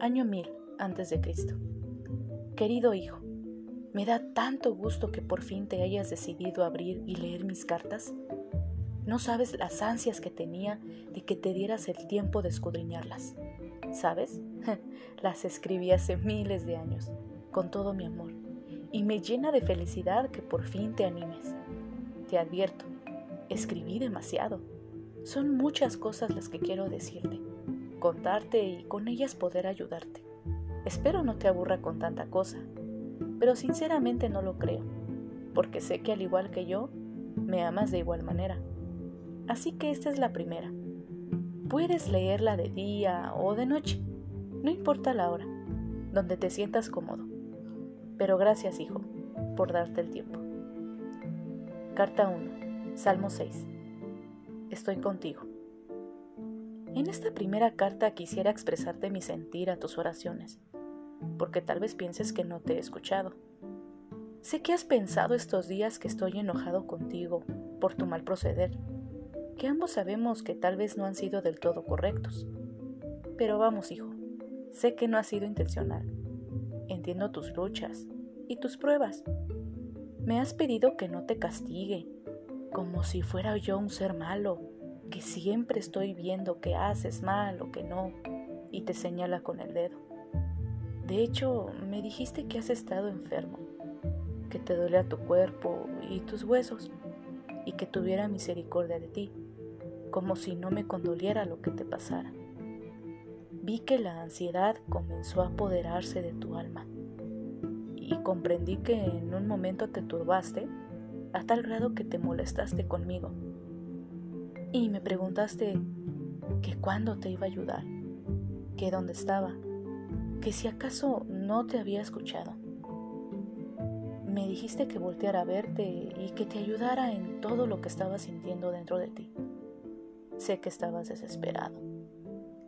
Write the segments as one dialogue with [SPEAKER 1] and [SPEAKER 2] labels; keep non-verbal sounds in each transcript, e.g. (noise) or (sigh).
[SPEAKER 1] Año 1000 antes de Cristo. Querido hijo, me da tanto gusto que por fin te hayas decidido abrir y leer mis cartas. No sabes las ansias que tenía de que te dieras el tiempo de escudriñarlas. ¿Sabes? (laughs) las escribí hace miles de años, con todo mi amor, y me llena de felicidad que por fin te animes. Te advierto, escribí demasiado. Son muchas cosas las que quiero decirte contarte y con ellas poder ayudarte. Espero no te aburra con tanta cosa, pero sinceramente no lo creo, porque sé que al igual que yo, me amas de igual manera. Así que esta es la primera. Puedes leerla de día o de noche, no importa la hora, donde te sientas cómodo. Pero gracias, hijo, por darte el tiempo. Carta 1, Salmo 6. Estoy contigo. En esta primera carta quisiera expresarte mi sentir a tus oraciones, porque tal vez pienses que no te he escuchado. Sé que has pensado estos días que estoy enojado contigo por tu mal proceder, que ambos sabemos que tal vez no han sido del todo correctos. Pero vamos, hijo, sé que no ha sido intencional. Entiendo tus luchas y tus pruebas. Me has pedido que no te castigue, como si fuera yo un ser malo que siempre estoy viendo que haces mal o que no, y te señala con el dedo. De hecho, me dijiste que has estado enfermo, que te duele a tu cuerpo y tus huesos, y que tuviera misericordia de ti, como si no me condoliera lo que te pasara. Vi que la ansiedad comenzó a apoderarse de tu alma, y comprendí que en un momento te turbaste a tal grado que te molestaste conmigo y me preguntaste que cuándo te iba a ayudar, que dónde estaba, que si acaso no te había escuchado. Me dijiste que volteara a verte y que te ayudara en todo lo que estabas sintiendo dentro de ti. Sé que estabas desesperado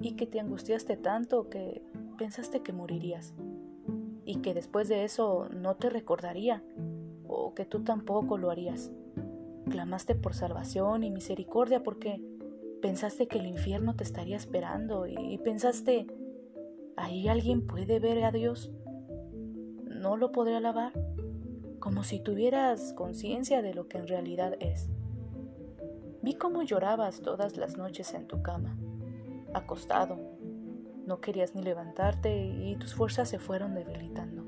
[SPEAKER 1] y que te angustiaste tanto que pensaste que morirías y que después de eso no te recordaría o que tú tampoco lo harías. Clamaste por salvación y misericordia porque pensaste que el infierno te estaría esperando y pensaste, ¿ahí alguien puede ver a Dios? ¿No lo podré alabar? Como si tuvieras conciencia de lo que en realidad es. Vi cómo llorabas todas las noches en tu cama, acostado. No querías ni levantarte y tus fuerzas se fueron debilitando.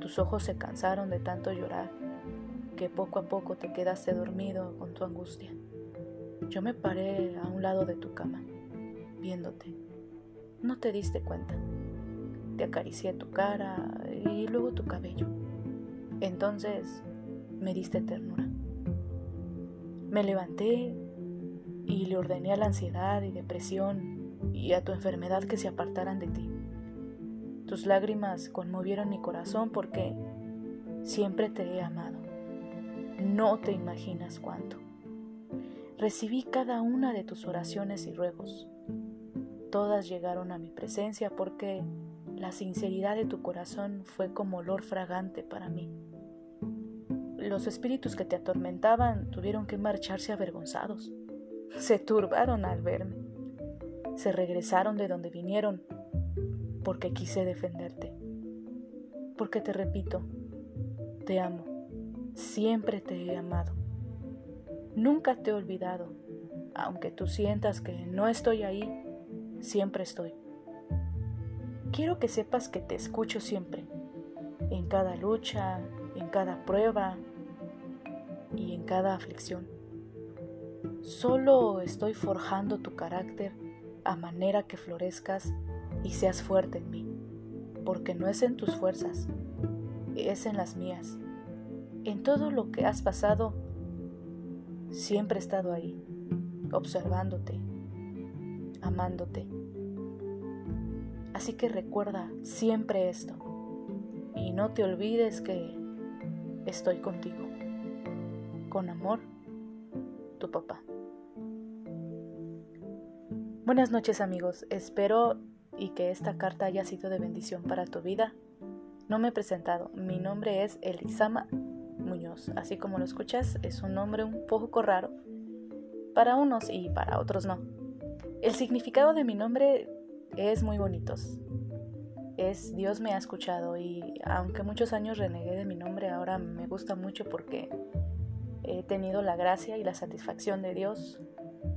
[SPEAKER 1] Tus ojos se cansaron de tanto llorar que poco a poco te quedaste dormido con tu angustia. Yo me paré a un lado de tu cama, viéndote. No te diste cuenta. Te acaricié tu cara y luego tu cabello. Entonces me diste ternura. Me levanté y le ordené a la ansiedad y depresión y a tu enfermedad que se apartaran de ti. Tus lágrimas conmovieron mi corazón porque siempre te he amado. No te imaginas cuánto. Recibí cada una de tus oraciones y ruegos. Todas llegaron a mi presencia porque la sinceridad de tu corazón fue como olor fragante para mí. Los espíritus que te atormentaban tuvieron que marcharse avergonzados. Se turbaron al verme. Se regresaron de donde vinieron porque quise defenderte. Porque te repito, te amo Siempre te he amado. Nunca te he olvidado. Aunque tú sientas que no estoy ahí, siempre estoy. Quiero que sepas que te escucho siempre, en cada lucha, en cada prueba y en cada aflicción. Solo estoy forjando tu carácter a manera que florezcas y seas fuerte en mí, porque no es en tus fuerzas, es en las mías. En todo lo que has pasado, siempre he estado ahí, observándote, amándote. Así que recuerda siempre esto y no te olvides que estoy contigo. Con amor, tu papá. Buenas noches amigos, espero y que esta carta haya sido de bendición para tu vida. No me he presentado, mi nombre es Elisama Así como lo escuchas, es un nombre un poco raro para unos y para otros no. El significado de mi nombre es muy bonito. es Dios me ha escuchado y aunque muchos años renegué de mi nombre, ahora me gusta mucho porque he tenido la gracia y la satisfacción de Dios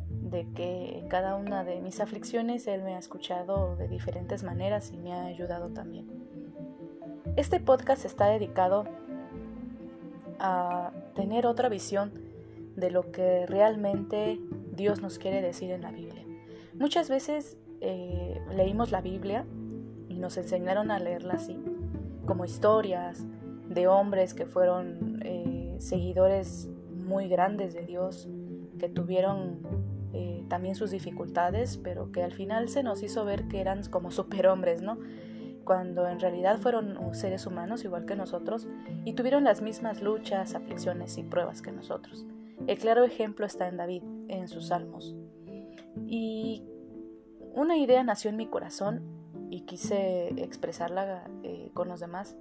[SPEAKER 1] de que en cada una de mis aflicciones Él me ha escuchado de diferentes maneras y me ha ayudado también. Este podcast está dedicado a tener otra visión de lo que realmente Dios nos quiere decir en la Biblia. Muchas veces eh, leímos la Biblia y nos enseñaron a leerla así, como historias de hombres que fueron eh, seguidores muy grandes de Dios, que tuvieron eh, también sus dificultades, pero que al final se nos hizo ver que eran como (laughs) superhombres, ¿no? Cuando en realidad fueron seres humanos igual que nosotros y tuvieron las mismas luchas, aflicciones y pruebas que nosotros. El claro ejemplo está en David, en sus salmos. Y una idea nació en mi corazón y quise expresarla eh, con los demás,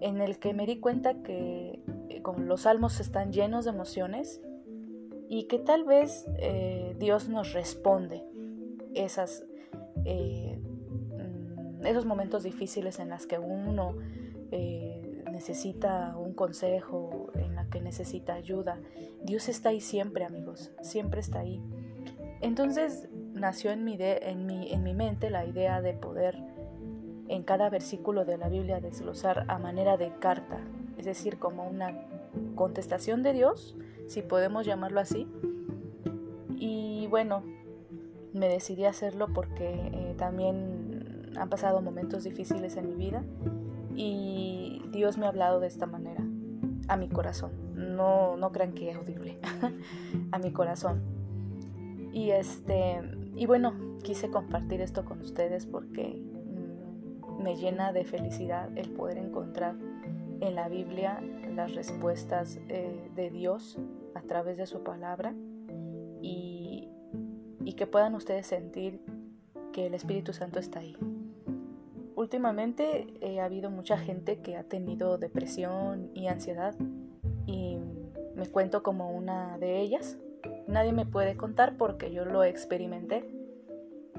[SPEAKER 1] en el que me di cuenta que eh, los salmos están llenos de emociones y que tal vez eh, Dios nos responde esas, esos momentos difíciles en los que uno necesita un consejo, en la que necesita ayuda. Dios está ahí siempre, amigos, siempre está ahí. Entonces nació en mi, en, mi, en mi mente la idea de poder en cada versículo de la Biblia desglosar a manera de carta, es decir, como una contestación de Dios, si podemos llamarlo así. Y bueno, me decidí a hacerlo porque eh, también han pasado momentos difíciles en mi vida y Dios me ha hablado de esta manera, a mi corazón. No, no crean que es audible, (laughs) a mi corazón. Y este, y bueno, quise compartir esto con ustedes porque mm, me llena de felicidad el poder encontrar en la Biblia las respuestas eh, de Dios a través de su palabra y, y que puedan ustedes sentir que el Espíritu Santo está ahí. Últimamente eh, ha habido mucha gente que ha tenido depresión y ansiedad y me cuento como una de ellas nadie me puede contar porque yo lo experimenté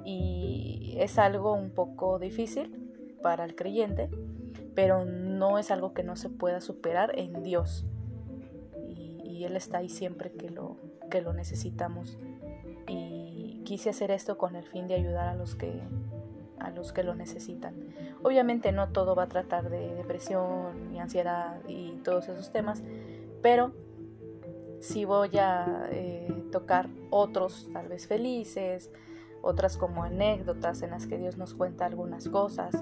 [SPEAKER 1] y es algo un poco difícil para el creyente, pero no es algo que no se pueda superar en Dios. Y, Él está ahí siempre que lo, que lo necesitamos. Y quise hacer esto con el fin de ayudar a los que los que lo necesitan. Obviamente no todo va a tratar de depresión y ansiedad y todos esos temas, pero sí voy a eh, tocar otros tal vez felices, otras como anécdotas en las que Dios nos cuenta algunas cosas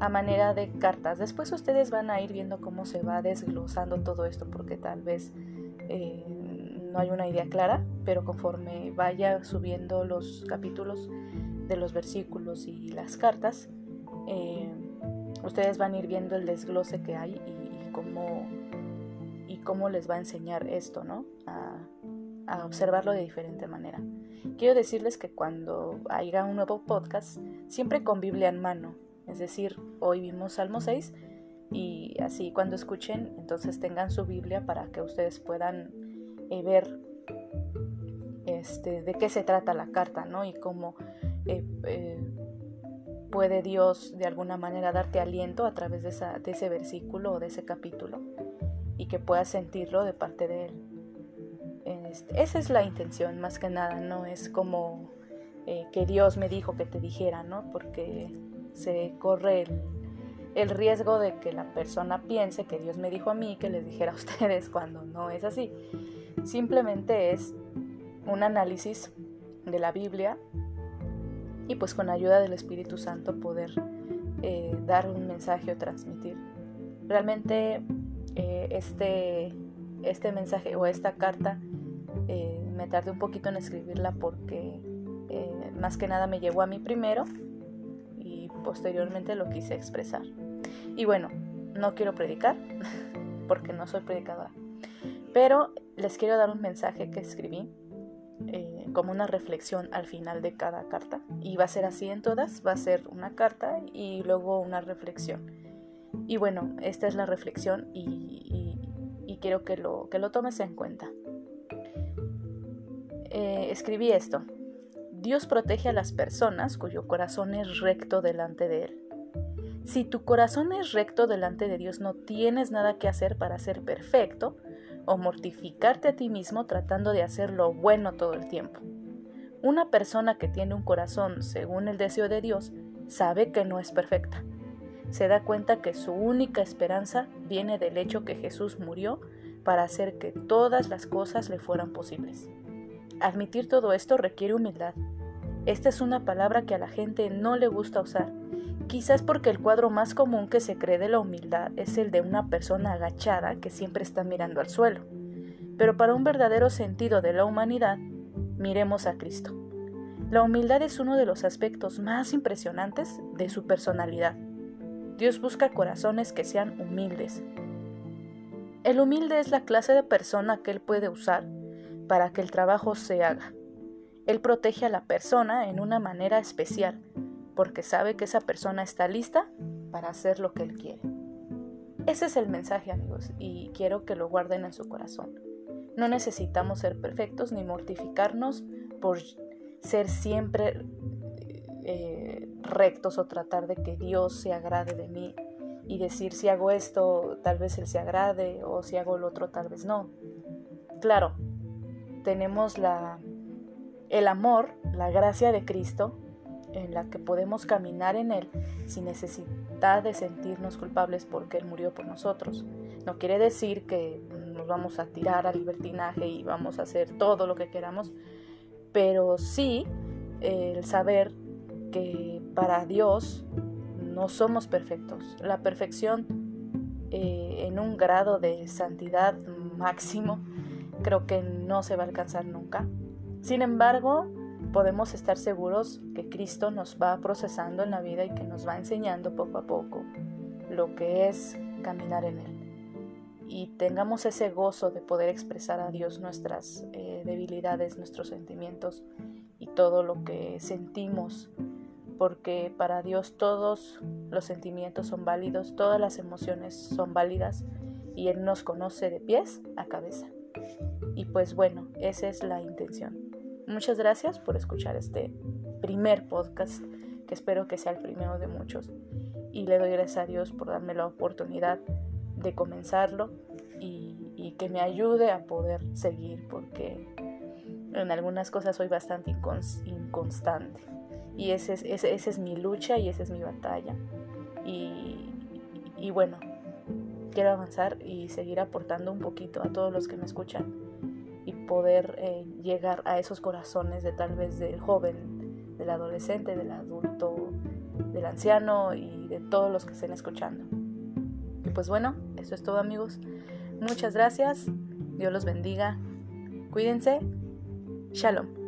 [SPEAKER 1] a manera de cartas. Después ustedes van a ir viendo cómo se va desglosando todo esto porque tal vez eh, no hay una idea clara, pero conforme vaya subiendo los capítulos de los versículos y las cartas, eh, ustedes van a ir viendo el desglose que hay y cómo cómo les va a enseñar esto, ¿no? A, observarlo de diferente manera. Quiero decirles que cuando haya un nuevo podcast, siempre con Biblia en mano. Es decir, hoy vimos Salmo 6 y así cuando escuchen, entonces tengan su Biblia para que ustedes puedan eh, ver este, de qué se trata la carta, ¿no? Y cómo eh, eh, puede Dios de alguna manera darte aliento a través de, ese versículo o de ese capítulo y que puedas sentirlo de parte de Él. Este, esa es la intención, más que nada, no es como eh, que Dios me dijo que te dijera, ¿no? Porque se corre el, riesgo de que la persona piense que Dios me dijo a mí que les dijera a (laughs) ustedes cuando no es así. Simplemente es un análisis de la Biblia y pues con ayuda del Espíritu Santo poder eh, dar un mensaje o transmitir. Realmente eh, este, este mensaje o esta carta eh, me tardé un poquito en escribirla porque más que nada me llegó a mí primero y posteriormente lo quise expresar. Y bueno, no quiero predicar (laughs) porque no soy predicadora, pero les quiero dar un mensaje que escribí como una reflexión al final de cada carta y va a ser así en todas, va a ser una carta y luego una reflexión. Y bueno, esta es la reflexión y, quiero que lo, que lo tomes en cuenta. Eh, escribí esto. Dios protege a las personas cuyo corazón es recto delante de Él. Si tu corazón es recto delante de Dios, no tienes nada que hacer para ser perfecto o mortificarte a ti mismo tratando de hacer lo bueno todo el tiempo. Una persona que tiene un corazón según el deseo de Dios sabe que no es perfecta. Se da cuenta que su única esperanza viene del hecho que Jesús murió para hacer que todas las cosas le fueran posibles. Admitir todo esto requiere humildad. Esta es una palabra que a la gente no le gusta usar, quizás porque el cuadro más común que se cree de la humildad es el de una persona agachada que siempre está mirando al suelo. Pero para un verdadero sentido de la humanidad, miremos a Cristo. La humildad es uno de los aspectos más impresionantes de su personalidad. Dios busca corazones que sean humildes. El humilde es la clase de persona que Él puede usar para que el trabajo se haga. Él protege a la persona en una manera especial, porque sabe que esa persona está lista para hacer lo que Él quiere. Ese es el mensaje amigos y quiero que lo guarden en su corazón. No necesitamos ser perfectos ni mortificarnos por ser siempre eh, rectos o tratar de que Dios se agrade de mí y decir si hago esto tal vez Él se agrade o si hago lo otro tal vez no. Claro, tenemos la, el amor, la gracia de Cristo, en la que podemos caminar en Él sin necesidad de sentirnos culpables porque Él murió por nosotros. No quiere decir que nos vamos a tirar al libertinaje y vamos a hacer todo lo que queramos, pero sí el saber que para Dios no somos perfectos. La perfección eh, en un grado de santidad máximo creo que no se va a alcanzar nunca. Sin embargo, podemos estar seguros que Cristo nos va procesando en la vida y que nos va enseñando poco a poco lo que es caminar en Él. Y tengamos ese gozo de poder expresar a Dios nuestras eh, debilidades, nuestros sentimientos y todo lo que sentimos, porque para Dios todos los sentimientos son válidos, todas las emociones son válidas y Él nos conoce de pies a cabeza. Y pues bueno, esa es la intención. Muchas gracias por escuchar este primer podcast, que espero que sea el primero de muchos. Y le doy gracias a Dios por darme la oportunidad de comenzarlo y, que me ayude a poder seguir, porque en algunas cosas soy bastante inconstante. Y esa es, ese, es mi lucha y esa es mi batalla. y bueno, quiero avanzar y seguir aportando un poquito a todos los que me escuchan poder eh, llegar a esos corazones de tal vez del joven, del adolescente, del adulto, del anciano y de todos los que estén escuchando. Y pues bueno, eso es todo amigos. Muchas gracias. Dios los bendiga. Cuídense. Shalom.